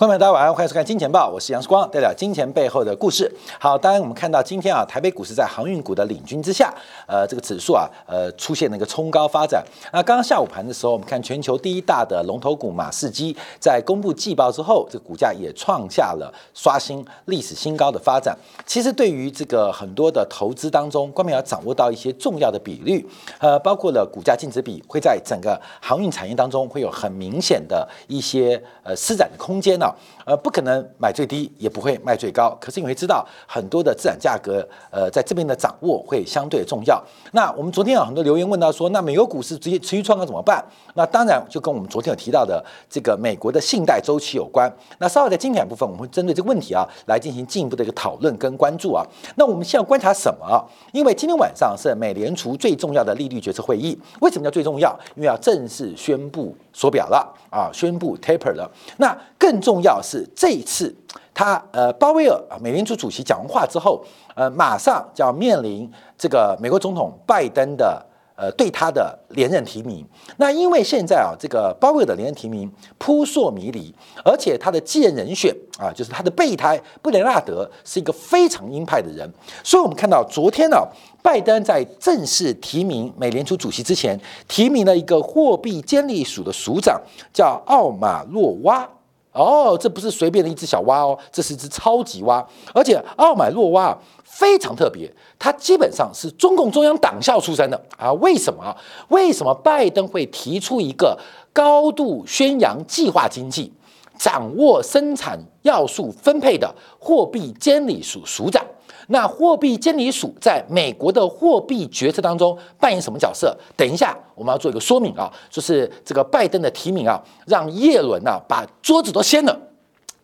观众朋友，大家晚上好，欢迎收看《金钱报》，我是杨世光，带来金钱背后的故事。好，当然我们看到今天啊，台北股市在航运股的领军之下，呃，这个指数啊，呃，出现了一个冲高发展。那刚刚下午盘的时候，我们看全球第一大的龙头股马士基在公布季报之后，这个股价也创下了刷新历史新高的发展。其实对于这个很多的投资当中，观众要掌握到一些重要的比率，呃，包括了股价净值比，会在整个航运产业当中会有很明显的一些呃施展的空间呢。呃，不可能买最低，也不会卖最高。可是你会知道，很多的资产价格，呃，在这边的掌握会相对重要。那我们昨天有很多留言问到说，那美国股市直接持续创高怎么办？那当然就跟我们昨天有提到的这个美国的信贷周期有关。那稍后在经典部分，我们会针对这个问题啊，来进行进一步的一个讨论跟关注啊。那我们现在观察什么？因为今天晚上是美联储最重要的利率决策会议。为什么叫最重要？因为要正式宣布缩表了啊，宣布 taper 了。那更重要是这一次，他呃鲍威尔啊，美联储主席讲完话之后，呃，马上就要面临这个美国总统拜登的呃对他的连任提名。那因为现在啊，这个鲍威尔的连任提名扑朔迷离，而且他的继任人选啊，就是他的备胎布雷纳德是一个非常鹰派的人，所以我们看到昨天呢，拜登在正式提名美联储主席之前，提名了一个货币监理署的署长，叫奥马洛娃。哦，这不是随便的一只小蛙哦，这是一只超级蛙，而且奥买洛蛙非常特别，它基本上是中共中央党校出身的啊。为什么？为什么拜登会提出一个高度宣扬计划经济、掌握生产要素分配的货币监理署署长？那货币监理署在美国的货币决策当中扮演什么角色？等一下我们要做一个说明啊，就是这个拜登的提名啊，让叶伦啊把桌子都掀了，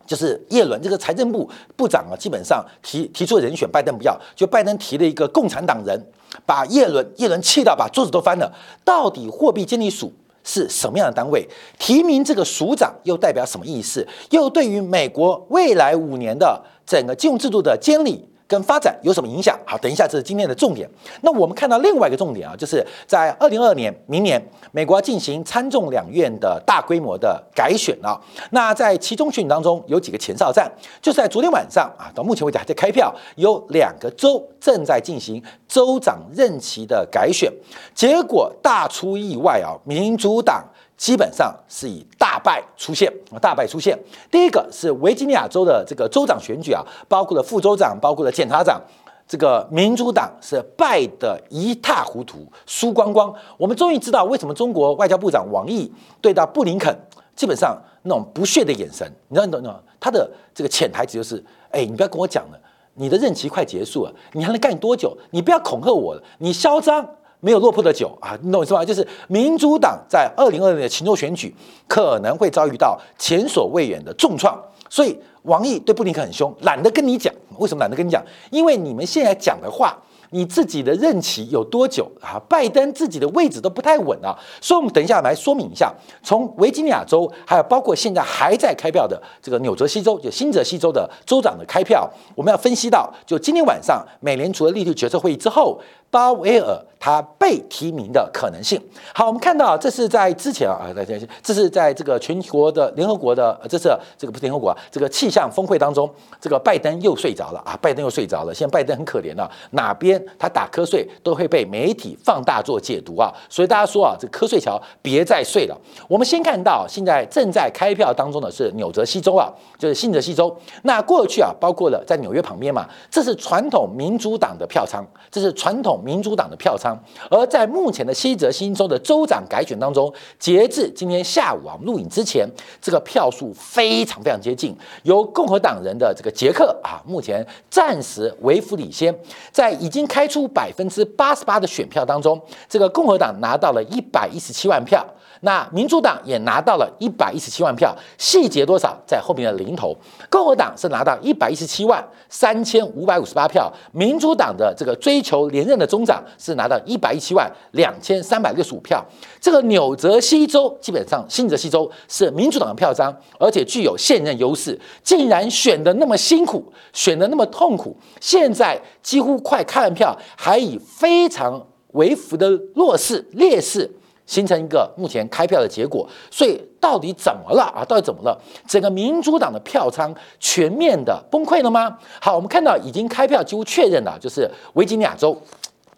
就是叶伦这个财政部部长啊，基本上提提出人选，拜登不要，就拜登提了一个共产党人，把叶伦叶伦气到把桌子都翻了。到底货币监理署是什么样的单位？提名这个署长又代表什么意思？又对于美国未来五年的整个金融制度的监理？跟发展有什么影响？好，等一下，这是今天的重点。那我们看到另外一个重点啊，就是在二零二二年，明年美国要进行参众两院的大规模的改选啊。那在其中选举当中有几个前哨战，就是在昨天晚上啊，到目前为止还在开票，有两个州正在进行州长任期的改选，结果大出意外啊，民主党。基本上是以大败出现啊，大败出现。第一个是维吉尼亚州的这个州长选举啊，包括了副州长，包括了检察长，这个民主党是败得一塌糊涂，输光光。我们终于知道为什么中国外交部长王毅对到布林肯基本上那种不屑的眼神，你知道，你知道，他的这个潜台词就是：哎，你不要跟我讲了，你的任期快结束了，你还能干多久？你不要恐吓我了，你嚣张。没有落魄的酒啊，你懂我意思吗？就是民主党在二零二零的秦州选举可能会遭遇到前所未有的重创，所以王毅对布林肯很凶，懒得跟你讲。为什么懒得跟你讲？因为你们现在讲的话。你自己的任期有多久啊？拜登自己的位置都不太稳啊，所以我们等一下来说明一下，从维吉尼亚州，还有包括现在还在开票的这个纽泽西州，就新泽西州的州长的开票，我们要分析到，就今天晚上美联储的利率决策会议之后，鲍威尔他被提名的可能性。好，我们看到这是在之前啊，大家这是在这个全国的联合国的，这是这个不是联合国啊，这个气象峰会当中，这个拜登又睡着了啊，拜登又睡着了，现在拜登很可怜了，哪边？他打瞌睡都会被媒体放大做解读啊，所以大家说啊，这瞌睡桥别再睡了。我们先看到现在正在开票当中的是纽泽西州啊，就是新泽西州。那过去啊，包括了在纽约旁边嘛，这是传统民主党的票仓，这是传统民主党的票仓。而在目前的西泽新州的州长改选当中，截至今天下午啊，录影之前，这个票数非常非常接近，由共和党人的这个杰克啊，目前暂时为辅领先，在已经。开出百分之八十八的选票当中，这个共和党拿到了一百一十七万票，那民主党也拿到了一百一十七万票。细节多少在后面的零头，共和党是拿到一百一十七万三千五百五十八票，民主党的这个追求连任的中长是拿到一百一十七万两千三百六十五票。这个纽泽西州基本上新泽西州是民主党的票仓，而且具有现任优势，竟然选的那么辛苦，选的那么痛苦，现在几乎快看完票，还以非常微幅的弱势劣势形成一个目前开票的结果。所以到底怎么了啊？到底怎么了？整个民主党的票仓全面的崩溃了吗？好，我们看到已经开票几乎确认了，就是维吉尼亚州。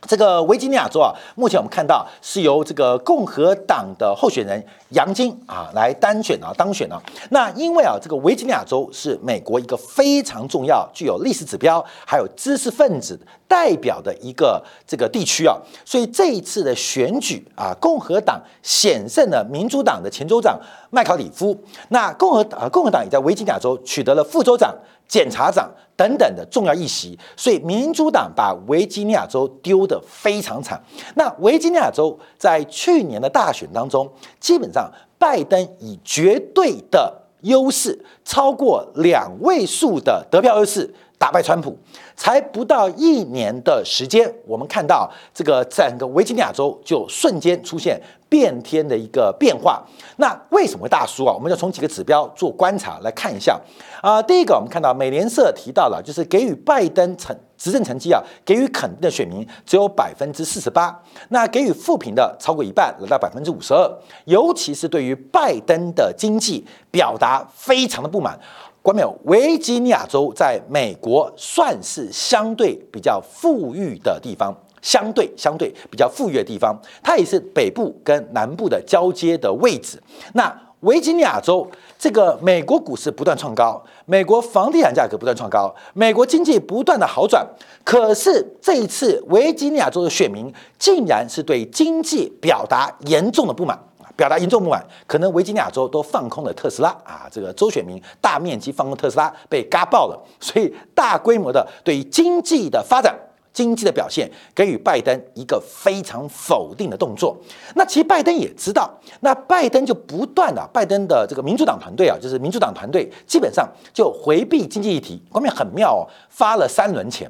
这个维吉尼亚州啊，目前我们看到是由这个共和党的候选人杨金啊来单选啊当选啊。那因为啊，这个维吉尼亚州是美国一个非常重要、具有历史指标、还有知识分子代表的一个这个地区啊，所以这一次的选举啊，共和党险胜了民主党的前州长麦考里夫。那共和啊，共和党也在维吉尼亚州取得了副州长。检察长等等的重要议席，所以民主党把维吉尼亚州丢得非常惨。那维吉尼亚州在去年的大选当中，基本上拜登以绝对的优势，超过两位数的得票优势。打败川普，才不到一年的时间，我们看到这个整个维吉尼亚州就瞬间出现变天的一个变化。那为什么会大输啊？我们要从几个指标做观察来看一下啊。第一个，我们看到美联社提到了，就是给予拜登成执政成绩啊，给予肯定的选民只有百分之四十八，那给予负评的超过一半，来到百分之五十二。尤其是对于拜登的经济表达非常的不满。关没有？维吉尼亚州在美国算是相对比较富裕的地方，相对相对比较富裕的地方，它也是北部跟南部的交接的位置。那维吉尼亚州这个美国股市不断创高，美国房地产价格不断创高，美国经济不断的好转。可是这一次维吉尼亚州的选民竟然是对经济表达严重的不满。表达严重不满，可能维吉尼亚州都放空了特斯拉啊，这个州选民大面积放空特斯拉被嘎爆了，所以大规模的对经济的发展、经济的表现给予拜登一个非常否定的动作。那其实拜登也知道，那拜登就不断的，拜登的这个民主党团队啊，就是民主党团队基本上就回避经济议题，方面很妙哦，发了三轮钱。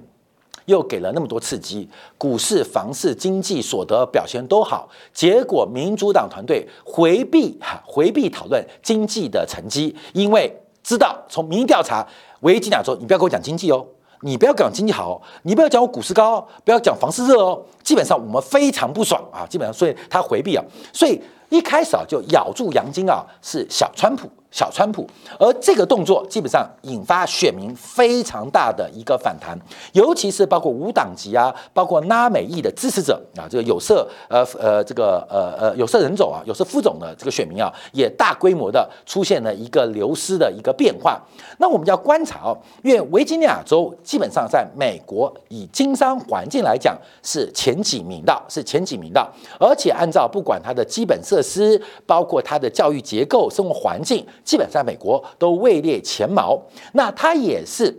又给了那么多刺激，股市、房市、经济所得表现都好，结果民主党团队回避哈回避讨论经济的成绩，因为知道从民意调查，维吉尼亚州，你不要跟我讲经济哦，你不要讲经济好，你不要讲我股市高，不要讲房市热哦，基本上我们非常不爽啊，基本上所以他回避啊，所以一开始啊就咬住洋金啊是小川普。小川普，而这个动作基本上引发选民非常大的一个反弹，尤其是包括无党籍啊，包括拉美裔的支持者啊，这个有色呃呃这个呃呃有色人种啊，有色肤种的这个选民啊，也大规模的出现了一个流失的一个变化。那我们要观察哦，因为维吉尼亚州基本上在美国以经商环境来讲是前几名的，是前几名的，而且按照不管它的基本设施，包括它的教育结构、生活环境。基本上美国都位列前茅，那它也是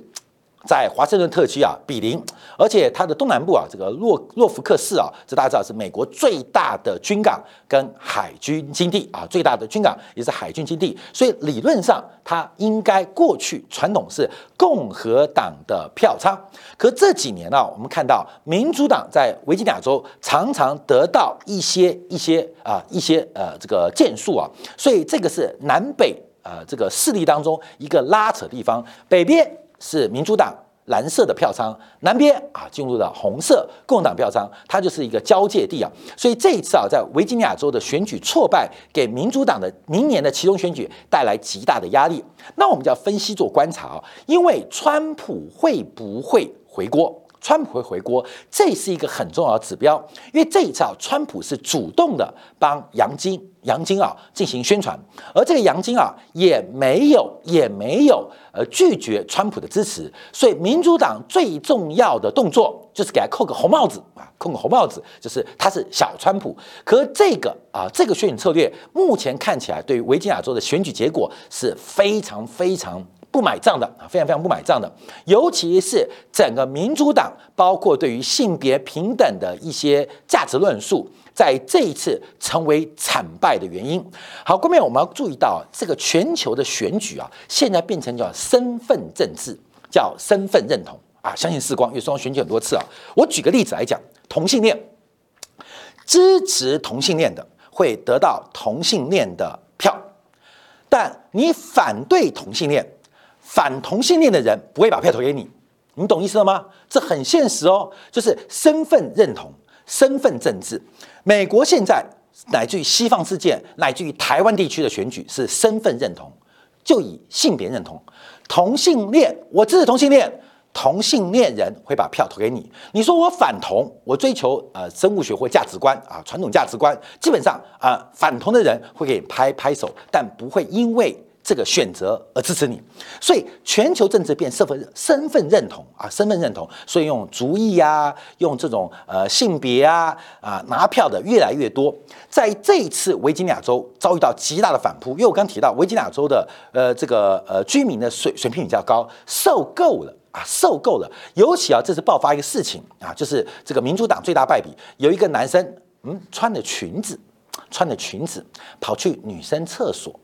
在华盛顿特区啊，比邻，而且它的东南部啊，这个洛洛福克市啊，这大家知道是美国最大的军港跟海军基地啊，最大的军港也是海军基地，所以理论上它应该过去传统是共和党的票仓，可这几年呢，我们看到民主党在维吉尼亚州常常得到一些一些啊一些呃这个建树啊，所以这个是南北。呃，这个势力当中一个拉扯地方，北边是民主党蓝色的票仓，南边啊进入了红色共和党票仓，它就是一个交界地啊。所以这一次啊，在维吉尼亚州的选举挫败，给民主党的明年的其中选举带来极大的压力。那我们就要分析做观察啊，因为川普会不会回国？川普会回国，这是一个很重要的指标，因为这一次啊，川普是主动的帮杨金、杨金啊进行宣传，而这个杨金啊也没有也没有呃拒绝川普的支持，所以民主党最重要的动作就是给他扣个红帽子啊，扣个红帽子，就是他是小川普。可这个啊，这个选举策略目前看起来对于维吉尼亚州的选举结果是非常非常。不买账的啊，非常非常不买账的，尤其是整个民主党，包括对于性别平等的一些价值论述，在这一次成为惨败的原因。好，后面我们要注意到，这个全球的选举啊，现在变成叫身份政治，叫身份认同啊。相信时光，因为双方选举很多次啊。我举个例子来讲，同性恋，支持同性恋的会得到同性恋的票，但你反对同性恋。反同性恋的人不会把票投给你，你懂意思了吗？这很现实哦，就是身份认同、身份政治。美国现在乃至于西方世界，乃至于台湾地区的选举是身份认同，就以性别认同，同性恋，我支持同性恋，同性恋人会把票投给你。你说我反同，我追求呃生物学或价值观啊，传统价值观，基本上啊反同的人会给你拍拍手，但不会因为。这个选择而支持你，所以全球政治变身份身份认同啊，身份认同，所以用族裔呀，用这种呃性别啊啊拿票的越来越多。在这一次维吉尼亚州遭遇到极大的反扑，因为我刚提到维吉尼亚州的呃这个呃居民的水水平比较高，受够了啊，受够了。尤其啊，这次爆发一个事情啊，就是这个民主党最大败笔，有一个男生嗯穿着裙子，穿着裙子跑去女生厕所。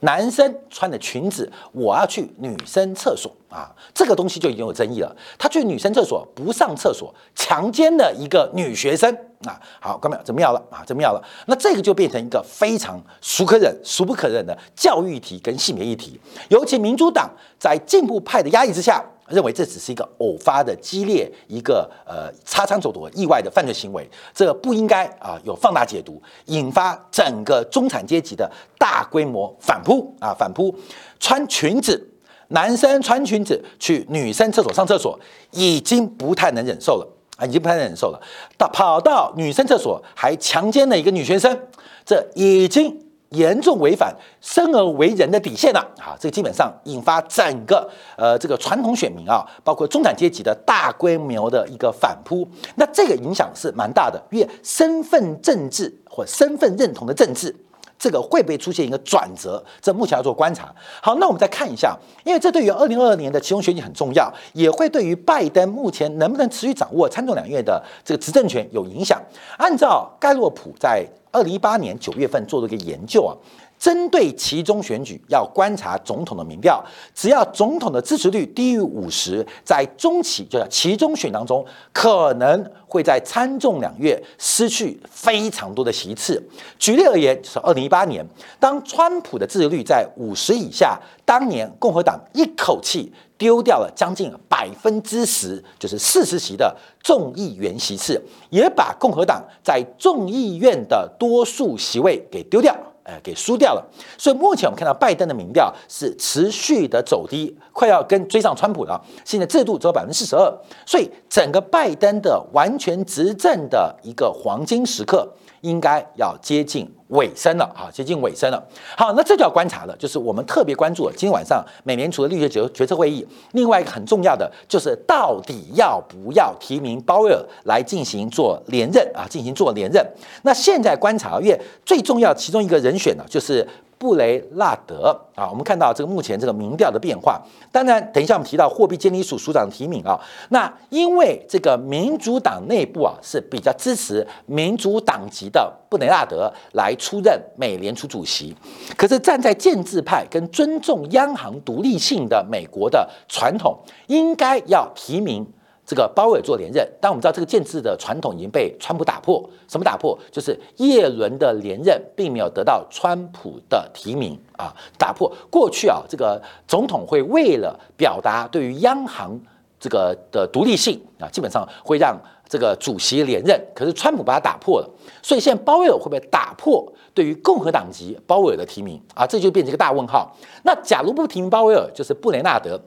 男生穿的裙子，我要去女生厕所啊，这个东西就已经有争议了。他去女生厕所不上厕所，强奸了一个女学生啊。好，各位怎么样了啊？怎么样了？那这个就变成一个非常孰可忍孰不可忍的教育议题跟性别议题。尤其民主党在进步派的压抑之下。认为这只是一个偶发的激烈一个呃擦枪走火意外的犯罪行为，这个不应该啊有放大解读，引发整个中产阶级的大规模反扑啊反扑，穿裙子，男生穿裙子去女生厕所上厕所，已经不太能忍受了啊，已经不太能忍受了，到跑到女生厕所还强奸了一个女学生，这已经。严重违反生而为人的底线了啊！这基本上引发整个呃这个传统选民啊，包括中产阶级的大规模的一个反扑。那这个影响是蛮大的，因为身份政治或身份认同的政治，这个会不会出现一个转折？这目前要做观察。好，那我们再看一下，因为这对于二零二二年的其中选举很重要，也会对于拜登目前能不能持续掌握参众两院的这个执政权有影响。按照盖洛普在二零一八年九月份做了一个研究啊，针对其中选举要观察总统的民调，只要总统的支持率低于五十，在中期就叫其中选当中，可能会在参众两院失去非常多的席次。举例而言，就是二零一八年，当川普的支持率在五十以下，当年共和党一口气丢掉了将近百分之十，就是四十席的众议员席次，也把共和党在众议院的多数席位给丢掉，呃，给输掉了。所以目前我们看到拜登的民调是持续的走低，快要跟追上川普了。现在制度只有百分之四十二，所以整个拜登的完全执政的一个黄金时刻。应该要接近尾声了啊，接近尾声了。好，那这就要观察了，就是我们特别关注今天晚上美联储的利率决决策会议。另外一个很重要的就是，到底要不要提名鲍威尔来进行做连任啊？进行做连任。那现在观察，因为最重要其中一个人选呢，就是。布雷纳德啊，我们看到这个目前这个民调的变化。当然，等一下我们提到货币监理署署长提名啊，那因为这个民主党内部啊是比较支持民主党籍的布雷纳德来出任美联储主席，可是站在建制派跟尊重央行独立性的美国的传统，应该要提名。这个鲍威尔做连任，但我们知道这个建制的传统已经被川普打破。什么打破？就是叶伦的连任并没有得到川普的提名啊！打破过去啊，这个总统会为了表达对于央行这个的独立性啊，基本上会让这个主席连任。可是川普把它打破了，所以现在鲍威尔会不会打破对于共和党籍鲍威尔的提名啊？这就变成一个大问号。那假如不提名鲍威尔，就是布雷纳德。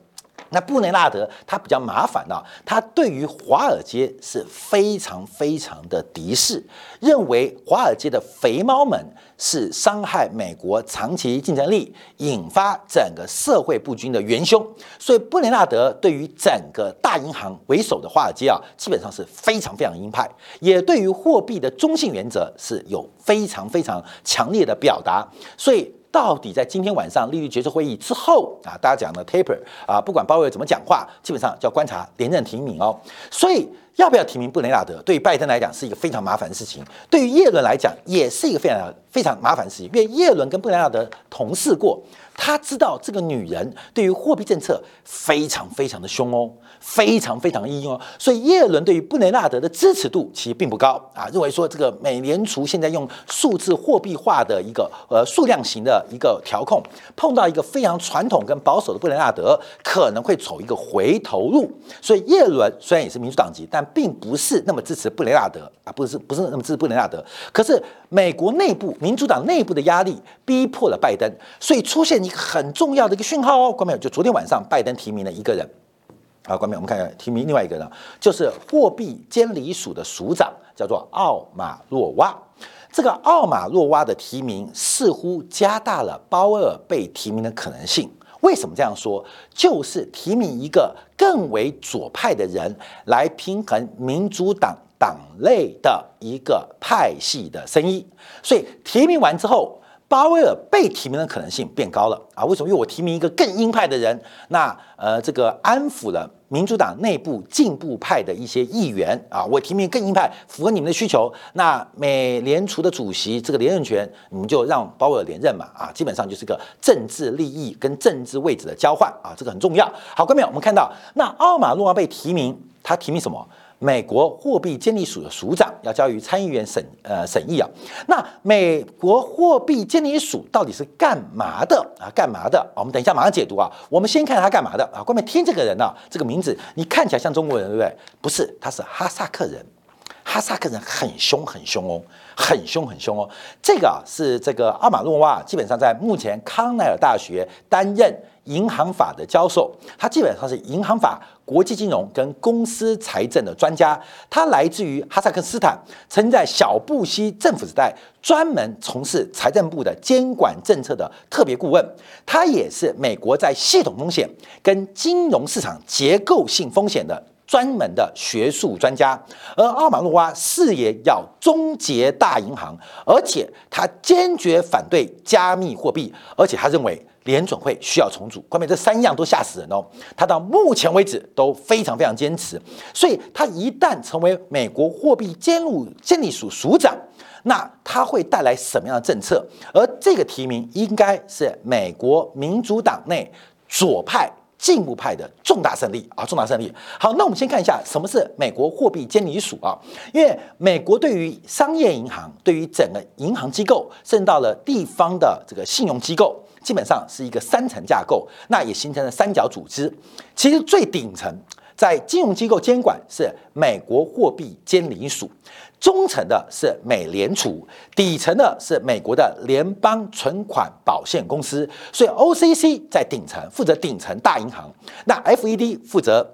那布雷纳德他比较麻烦啊，他对于华尔街是非常非常的敌视，认为华尔街的肥猫们是伤害美国长期竞争力、引发整个社会不均的元凶。所以布雷纳德对于整个大银行为首的华尔街啊，基本上是非常非常鹰派，也对于货币的中性原则是有非常非常强烈的表达。所以。到底在今天晚上利率决策会议之后啊，大家讲的 taper 啊，不管鲍威尔怎么讲话，基本上就要观察连任提名哦。所以要不要提名布雷纳德，对于拜登来讲是一个非常麻烦的事情，对于耶伦来讲也是一个非常非常麻烦的事情，因为耶伦跟布雷纳德同事过，他知道这个女人对于货币政策非常非常的凶哦，非常非常硬哦，所以耶伦对于布雷纳德的支持度其实并不高啊，认为说这个美联储现在用数字货币化的一个呃数量型的一个调控，碰到一个非常传统跟保守的布雷纳德，可能会走一个回头路。所以耶伦虽然也是民主党籍，但并不是那么支持布雷纳德啊，不是不是那么支持布雷纳德。可是美国内部民主党内部的压力逼迫了拜登，所以出现。一个很重要的一个讯号哦，关没有？就昨天晚上拜登提名了一个人，啊，关没有？我们看看提名另外一个人，就是货币监理署的署长，叫做奥马洛娃。这个奥马洛娃的提名似乎加大了鲍威尔被提名的可能性。为什么这样说？就是提名一个更为左派的人来平衡民主党党内的一个派系的声音。所以提名完之后。巴威尔被提名的可能性变高了啊？为什么？因为我提名一个更鹰派的人，那呃，这个安抚了民主党内部进步派的一些议员啊。我提名更鹰派，符合你们的需求。那美联储的主席这个连任权，你们就让鲍威尔连任嘛啊？基本上就是个政治利益跟政治位置的交换啊，这个很重要。好，各位，我们看到那奥马诺被提名，他提名什么？美国货币监理署的署长要交于参议员审呃审议啊，那美国货币监理署到底是干嘛的啊？干嘛的？我们等一下马上解读啊。我们先看他干嘛的啊？关面听这个人啊，这个名字你看起来像中国人对不对？不是，他是哈萨克人。哈萨克人很凶很凶哦，很凶很凶哦。这个啊是这个阿马诺娃，基本上在目前康奈尔大学担任。银行法的教授，他基本上是银行法、国际金融跟公司财政的专家。他来自于哈萨克斯坦，曾在小布希政府时代专门从事财政部的监管政策的特别顾问。他也是美国在系统风险跟金融市场结构性风险的专门的学术专家。而奥马诺娃誓言要终结大银行，而且他坚决反对加密货币，而且他认为。联准会需要重组，关键这三样都吓死人哦。他到目前为止都非常非常坚持，所以他一旦成为美国货币监督监理署署长，那他会带来什么样的政策？而这个提名应该是美国民主党内左派进步派的重大胜利啊，重大胜利。好，那我们先看一下什么是美国货币监理署啊？因为美国对于商业银行、对于整个银行机构，甚至到了地方的这个信用机构。基本上是一个三层架构，那也形成了三角组织。其实最顶层在金融机构监管是美国货币监理署，中层的是美联储，底层的是美国的联邦存款保险公司。所以 OCC 在顶层负责顶层大银行，那 FED 负责。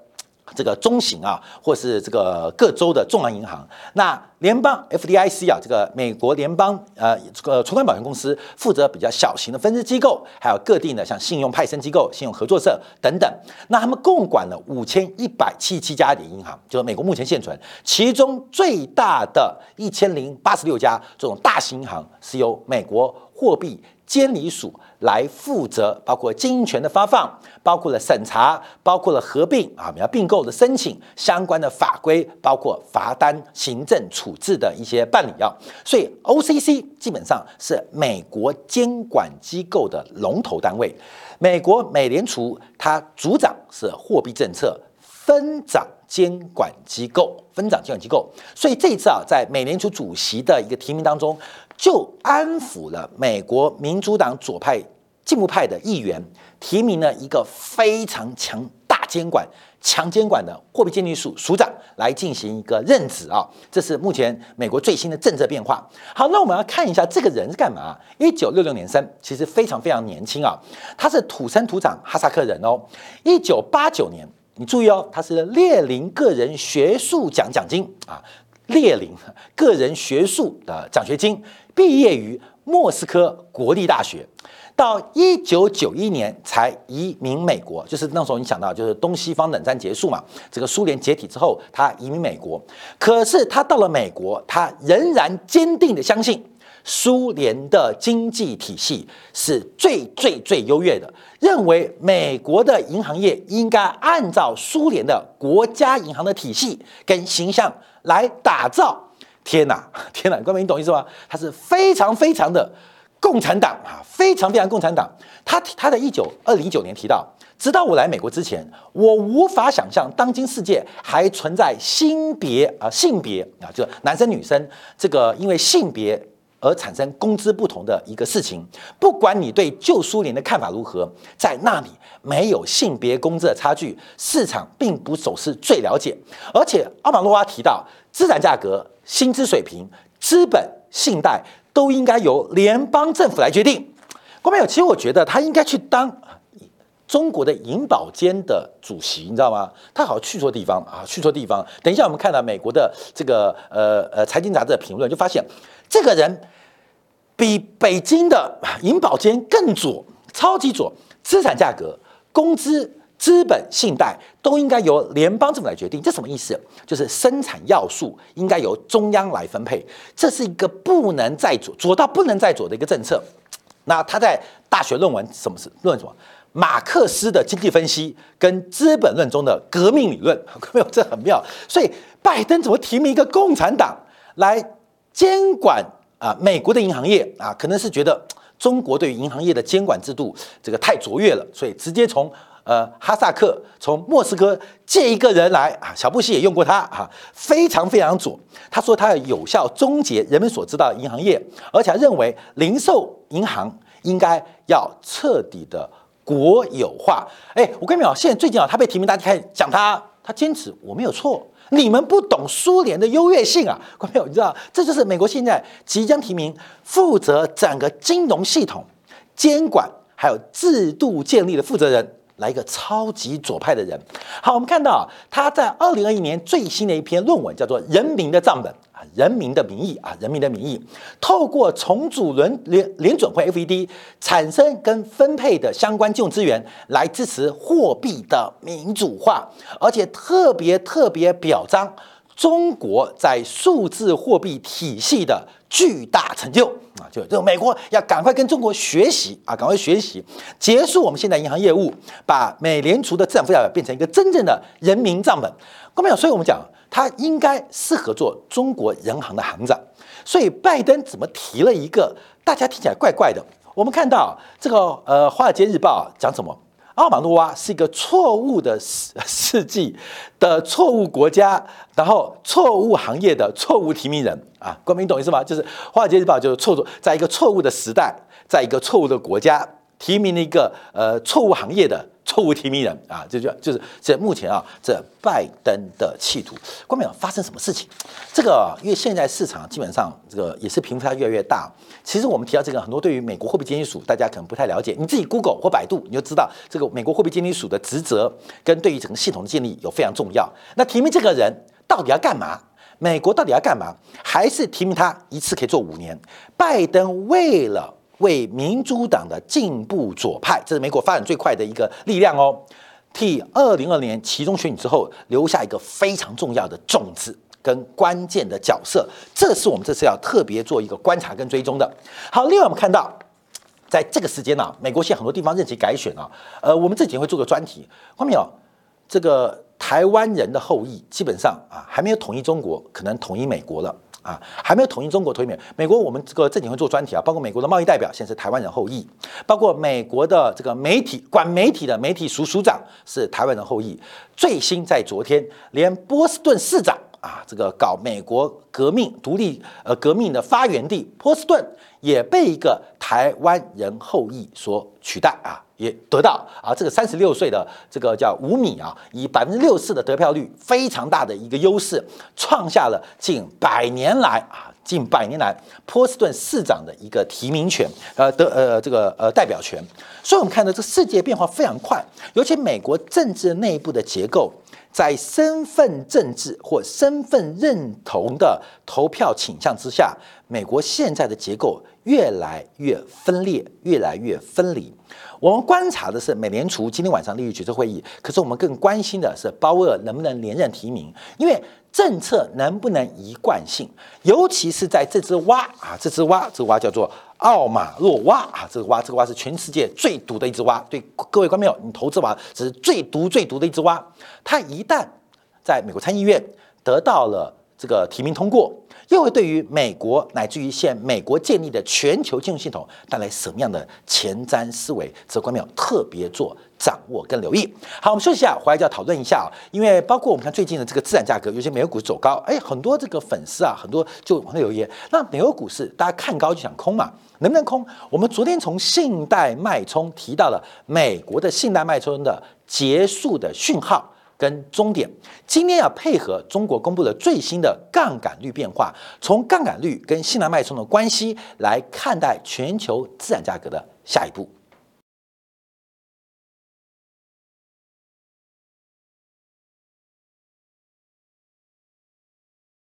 这个中型啊，或是这个各州的重要银行，那联邦 FDIC 啊，这个美国联邦呃这个存款保险公司负责比较小型的分支机构，还有各地的像信用派生机构、信用合作社等等。那他们共管了五千一百七十七家的银行，就是美国目前现存，其中最大的一千零八十六家这种大型银行是由美国货币。监理署来负责，包括经营权的发放，包括了审查，包括了合并啊，你要并购的申请相关的法规，包括罚单、行政处置的一些办理啊。所以 OCC 基本上是美国监管机构的龙头单位。美国美联储它主掌是货币政策，分长监管机构，分掌监管机构。所以这一次啊，在美联储主席的一个提名当中。就安抚了美国民主党左派进步派的议员，提名了一个非常强大监管、强监管的货币监理署署长来进行一个任职啊，这是目前美国最新的政策变化。好，那我们要看一下这个人是干嘛？一九六六年生，其实非常非常年轻啊，他是土生土长哈萨克人哦。一九八九年，你注意哦，他是列宁个人学术奖奖金啊，列宁个人学术的奖学金。毕业于莫斯科国立大学，到一九九一年才移民美国。就是那时候你想到，就是东西方冷战结束嘛，这个苏联解体之后，他移民美国。可是他到了美国，他仍然坚定的相信苏联的经济体系是最最最优越的，认为美国的银行业应该按照苏联的国家银行的体系跟形象来打造。天哪，天哪，各位，你懂意思吗？他是非常非常的共产党啊，非常非常共产党。他他在一九二零一九年提到，直到我来美国之前，我无法想象当今世界还存在性别啊性别啊，就男生女生这个因为性别而产生工资不同的一个事情。不管你对旧苏联的看法如何，在那里没有性别工资的差距，市场并不总是最了解。而且奥马诺娃提到，资产价格、薪资水平、资本、信贷。都应该由联邦政府来决定。郭美友，其实我觉得他应该去当中国的银保监的主席，你知道吗？他好像去错地方啊，去错地方。等一下，我们看到美国的这个呃呃财经杂志的评论，就发现这个人比北京的银保监更左，超级左，资产价格、工资。资本、信贷都应该由联邦政府来决定，这什么意思？就是生产要素应该由中央来分配，这是一个不能再左、左到不能再左的一个政策。那他在大学论文什么是论什么？马克思的经济分析跟《资本论》中的革命理论，没有这很妙。所以拜登怎么提名一个共产党来监管啊美国的银行业啊？可能是觉得中国对于银行业的监管制度这个太卓越了，所以直接从。呃，哈萨克从莫斯科借一个人来啊，小布希也用过他啊，非常非常左。他说他要有效终结人们所知道的银行业，而且认为零售银行应该要彻底的国有化。哎，我跟你讲，现在最近啊，他被提名，大家开始讲他，他坚持我没有错，你们不懂苏联的优越性啊，观众朋友，你知道这就是美国现在即将提名负责整个金融系统监管还有制度建立的负责人。来一个超级左派的人。好，我们看到他在二零二一年最新的一篇论文，叫做《人民的账本》，《人民的名义》啊，《人民的名义》，透过重组联联联准会 FED 产生跟分配的相关金融资源，来支持货币的民主化，而且特别特别表彰中国在数字货币体系的。巨大成就啊！就就美国要赶快跟中国学习啊，赶快学习，结束我们现在银行业务，把美联储的资产负债表变成一个真正的人民账本。各位朋友，所以我们讲他应该适合做中国人行的行长。所以拜登怎么提了一个大家听起来怪怪的？我们看到这个呃《华尔街日报》讲什么？奥马诺娃是一个错误的世世纪的错误国家，然后错误行业的错误提名人啊，国民懂意思吗？就是《华尔街日报》就是错误，在一个错误的时代，在一个错误的国家提名了一个呃错误行业的。错误提名人啊，这就就是这目前啊，这拜登的企图，关没有发生什么事情？这个因为现在市场基本上这个也是贫富差越来越大。其实我们提到这个，很多对于美国货币监理署，大家可能不太了解。你自己 Google 或百度，你就知道这个美国货币监理署的职责跟对于整个系统的建立有非常重要。那提名这个人到底要干嘛？美国到底要干嘛？还是提名他一次可以做五年？拜登为了。为民主党的进步左派，这是美国发展最快的一个力量哦，替二零二年其中选举之后留下一个非常重要的种子跟关键的角色，这是我们这次要特别做一个观察跟追踪的。好，另外我们看到，在这个时间呢，美国现在很多地方任期改选啊，呃，我们这几天会做个专题，后面有这个台湾人的后裔，基本上啊还没有统一中国，可能统一美国了。啊，还没有统一中国，推免美国。我们这个正经会做专题啊，包括美国的贸易代表现在是台湾人后裔，包括美国的这个媒体管媒体的媒体署署长是台湾人后裔。最新在昨天，连波士顿市长啊，这个搞美国革命独立呃革命的发源地波士顿也被一个台湾人后裔所取代啊。也得到啊，这个三十六岁的这个叫吴敏啊，以百分之六四的得票率，非常大的一个优势，创下了近百年来啊，近百年来波士顿市长的一个提名权，呃，的呃这个呃代表权。所以，我们看到这世界变化非常快，尤其美国政治内部的结构，在身份政治或身份认同的投票倾向之下，美国现在的结构越来越分裂，越来越分离。我们观察的是美联储今天晚上利率决策会议，可是我们更关心的是鲍威尔能不能连任提名，因为政策能不能一贯性，尤其是在这只蛙啊，这只蛙，这只蛙叫做奥马洛蛙啊，这个蛙，这个蛙是全世界最毒的一只蛙。对各位观众朋友，你投资蛙是最毒最毒的一只蛙，它一旦在美国参议院得到了这个提名通过，又会对于美国乃至于现美国建立的全球金融系统带来什么样的前瞻思维？这观众特别做掌握跟留意。好，我们休息一下，回来就要讨论一下啊，因为包括我们看最近的这个资产价格，有些美国股市走高，哎，很多这个粉丝啊，很多就网友留言，那美国股市大家看高就想空嘛，能不能空？我们昨天从信贷脉冲提到了美国的信贷脉冲的结束的讯号。跟终点，今天要配合中国公布的最新的杠杆率变化，从杠杆率跟西南脉冲的关系来看待全球资产价格的下一步。